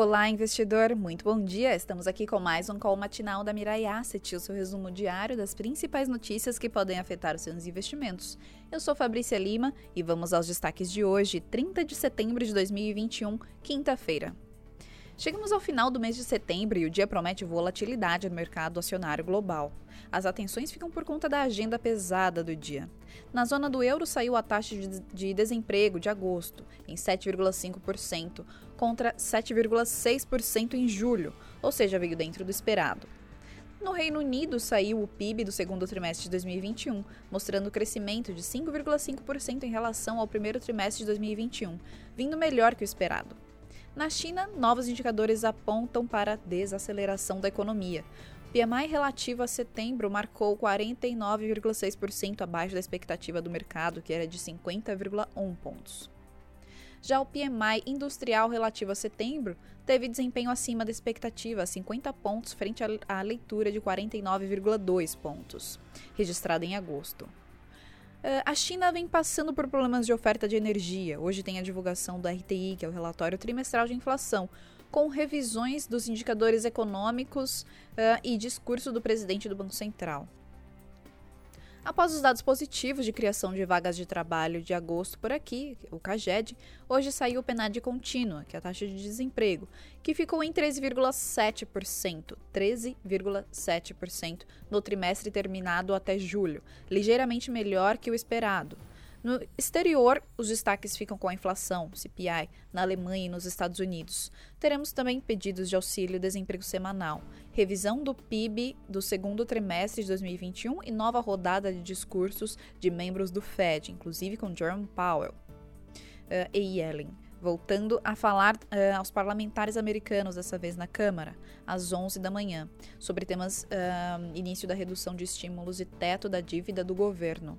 Olá, investidor! Muito bom dia! Estamos aqui com mais um call matinal da Mirai Asset, o seu resumo diário das principais notícias que podem afetar os seus investimentos. Eu sou Fabrícia Lima e vamos aos destaques de hoje, 30 de setembro de 2021, quinta-feira. Chegamos ao final do mês de setembro e o dia promete volatilidade no mercado acionário global. As atenções ficam por conta da agenda pesada do dia. Na zona do euro saiu a taxa de desemprego de agosto, em 7,5%, contra 7,6% em julho, ou seja, veio dentro do esperado. No Reino Unido saiu o PIB do segundo trimestre de 2021, mostrando crescimento de 5,5% em relação ao primeiro trimestre de 2021, vindo melhor que o esperado. Na China, novos indicadores apontam para a desaceleração da economia. O PMI relativo a setembro marcou 49,6% abaixo da expectativa do mercado, que era de 50,1 pontos. Já o PMI industrial relativo a setembro teve desempenho acima da expectativa, 50 pontos, frente à leitura de 49,2 pontos, registrada em agosto. Uh, a China vem passando por problemas de oferta de energia. Hoje tem a divulgação do RTI, que é o relatório trimestral de inflação, com revisões dos indicadores econômicos uh, e discurso do presidente do Banco Central. Após os dados positivos de criação de vagas de trabalho de agosto por aqui, o CAGED, hoje saiu o PNAD contínua, que é a taxa de desemprego, que ficou em 13,7%, 13,7% no trimestre terminado até julho, ligeiramente melhor que o esperado. No exterior, os destaques ficam com a inflação, CPI, na Alemanha e nos Estados Unidos. Teremos também pedidos de auxílio-desemprego semanal, revisão do PIB do segundo trimestre de 2021 e nova rodada de discursos de membros do Fed, inclusive com Jerome Powell uh, e Yellen voltando a falar uh, aos parlamentares americanos, dessa vez na Câmara, às 11 da manhã, sobre temas uh, início da redução de estímulos e teto da dívida do governo.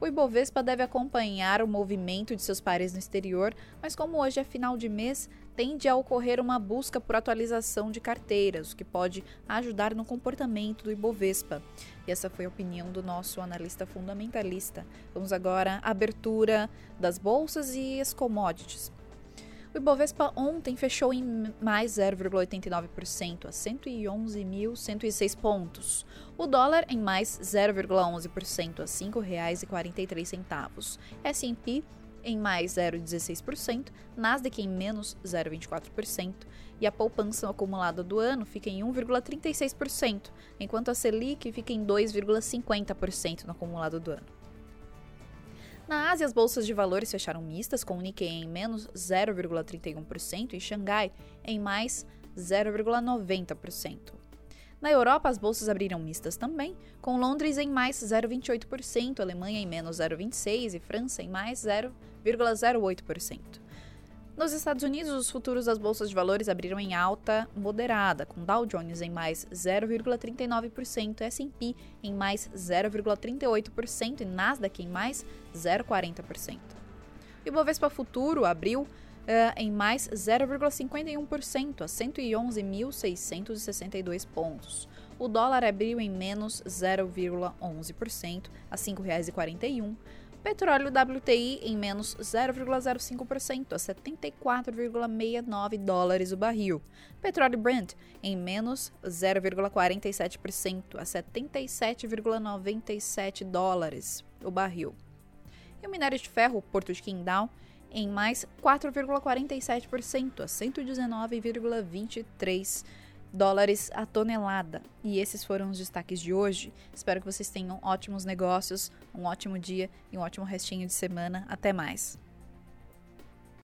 O Ibovespa deve acompanhar o movimento de seus pares no exterior, mas como hoje é final de mês, tende a ocorrer uma busca por atualização de carteiras, o que pode ajudar no comportamento do Ibovespa. E essa foi a opinião do nosso analista fundamentalista. Vamos agora à abertura das bolsas e as commodities. O Ibovespa ontem fechou em mais 0,89% a 111.106 pontos. O dólar em mais 0,11% a R$ 5,43. S&P em mais 0,16%, Nasdaq em menos 0,24% e a poupança acumulada do ano fica em 1,36%, enquanto a Selic fica em 2,50% no acumulado do ano. Na Ásia, as bolsas de valores fecharam mistas, com o Nikkei em menos 0,31% e Xangai em mais 0,90%. Na Europa, as bolsas abriram mistas também, com Londres em mais 0,28%, Alemanha em menos 0,26% e França em mais 0,08%. Nos Estados Unidos, os futuros das bolsas de valores abriram em alta moderada, com Dow Jones em mais 0,39%, S&P em mais 0,38% e Nasdaq em mais 0,40%. O Ibovespa Futuro abriu uh, em mais 0,51% a 111.662 pontos. O dólar abriu em menos 0,11% a R$ 5,41. Petróleo WTI em menos 0,05% a 74,69 dólares o barril. Petróleo Brent em menos 0,47% a 77,97 dólares o barril. E o minério de ferro Porto de Qingdao em mais 4,47% a 119,23 dólares a tonelada. E esses foram os destaques de hoje. Espero que vocês tenham ótimos negócios, um ótimo dia e um ótimo restinho de semana. Até mais.